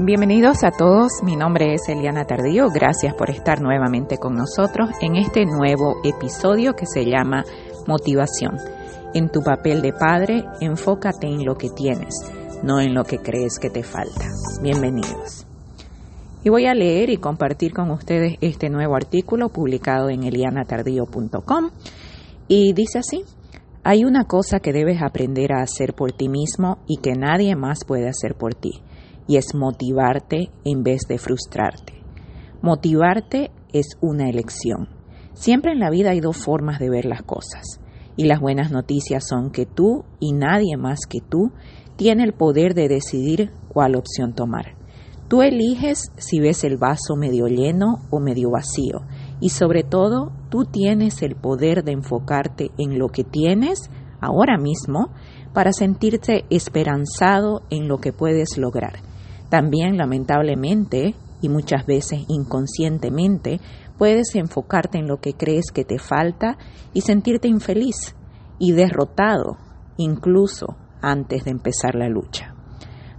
Bienvenidos a todos, mi nombre es Eliana Tardío, gracias por estar nuevamente con nosotros en este nuevo episodio que se llama Motivación. En tu papel de padre, enfócate en lo que tienes, no en lo que crees que te falta. Bienvenidos. Y voy a leer y compartir con ustedes este nuevo artículo publicado en elianatardío.com y dice así, hay una cosa que debes aprender a hacer por ti mismo y que nadie más puede hacer por ti y es motivarte en vez de frustrarte. Motivarte es una elección. Siempre en la vida hay dos formas de ver las cosas. Y las buenas noticias son que tú y nadie más que tú tiene el poder de decidir cuál opción tomar. Tú eliges si ves el vaso medio lleno o medio vacío. Y sobre todo, tú tienes el poder de enfocarte en lo que tienes ahora mismo para sentirte esperanzado en lo que puedes lograr también, lamentablemente, y muchas veces inconscientemente, puedes enfocarte en lo que crees que te falta y sentirte infeliz y derrotado, incluso antes de empezar la lucha.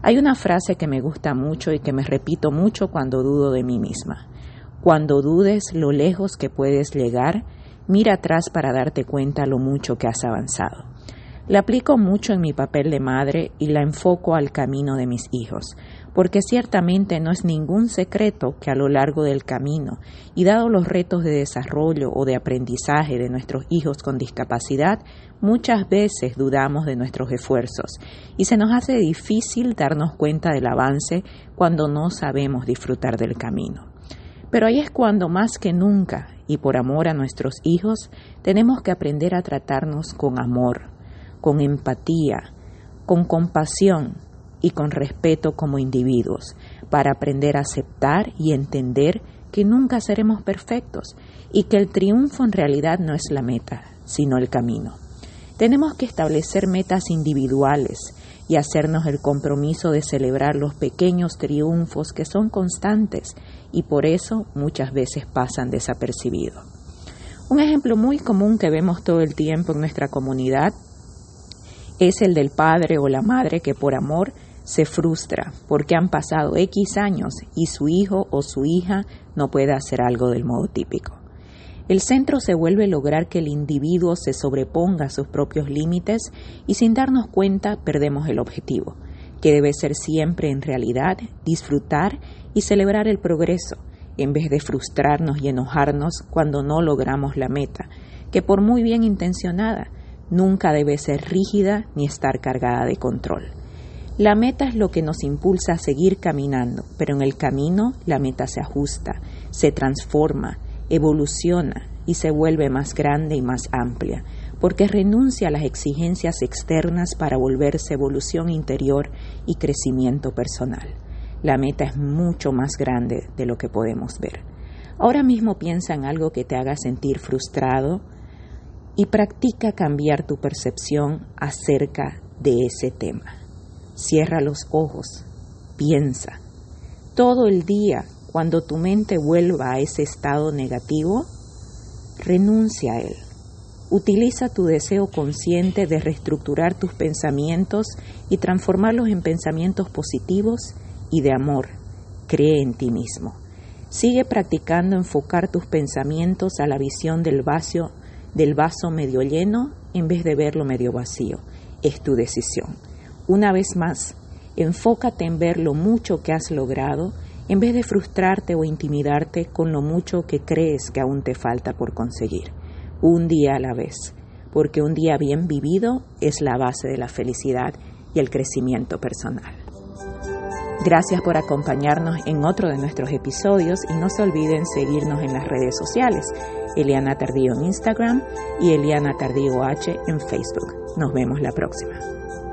Hay una frase que me gusta mucho y que me repito mucho cuando dudo de mí misma. Cuando dudes lo lejos que puedes llegar, mira atrás para darte cuenta lo mucho que has avanzado. La aplico mucho en mi papel de madre y la enfoco al camino de mis hijos, porque ciertamente no es ningún secreto que a lo largo del camino, y dado los retos de desarrollo o de aprendizaje de nuestros hijos con discapacidad, muchas veces dudamos de nuestros esfuerzos y se nos hace difícil darnos cuenta del avance cuando no sabemos disfrutar del camino. Pero ahí es cuando más que nunca, y por amor a nuestros hijos, tenemos que aprender a tratarnos con amor, con empatía, con compasión, y con respeto como individuos, para aprender a aceptar y entender que nunca seremos perfectos y que el triunfo en realidad no es la meta, sino el camino. Tenemos que establecer metas individuales y hacernos el compromiso de celebrar los pequeños triunfos que son constantes y por eso muchas veces pasan desapercibidos. Un ejemplo muy común que vemos todo el tiempo en nuestra comunidad es el del padre o la madre que por amor se frustra porque han pasado X años y su hijo o su hija no puede hacer algo del modo típico. El centro se vuelve lograr que el individuo se sobreponga a sus propios límites y sin darnos cuenta perdemos el objetivo, que debe ser siempre en realidad disfrutar y celebrar el progreso, en vez de frustrarnos y enojarnos cuando no logramos la meta, que por muy bien intencionada, nunca debe ser rígida ni estar cargada de control. La meta es lo que nos impulsa a seguir caminando, pero en el camino la meta se ajusta, se transforma, evoluciona y se vuelve más grande y más amplia, porque renuncia a las exigencias externas para volverse evolución interior y crecimiento personal. La meta es mucho más grande de lo que podemos ver. Ahora mismo piensa en algo que te haga sentir frustrado y practica cambiar tu percepción acerca de ese tema. Cierra los ojos, piensa. Todo el día, cuando tu mente vuelva a ese estado negativo, renuncia a él. Utiliza tu deseo consciente de reestructurar tus pensamientos y transformarlos en pensamientos positivos y de amor. Cree en ti mismo. Sigue practicando enfocar tus pensamientos a la visión del vaso, del vaso medio lleno en vez de verlo medio vacío. Es tu decisión. Una vez más, enfócate en ver lo mucho que has logrado en vez de frustrarte o intimidarte con lo mucho que crees que aún te falta por conseguir. Un día a la vez, porque un día bien vivido es la base de la felicidad y el crecimiento personal. Gracias por acompañarnos en otro de nuestros episodios y no se olviden seguirnos en las redes sociales, Eliana Tardío en Instagram y Eliana Tardío H en Facebook. Nos vemos la próxima.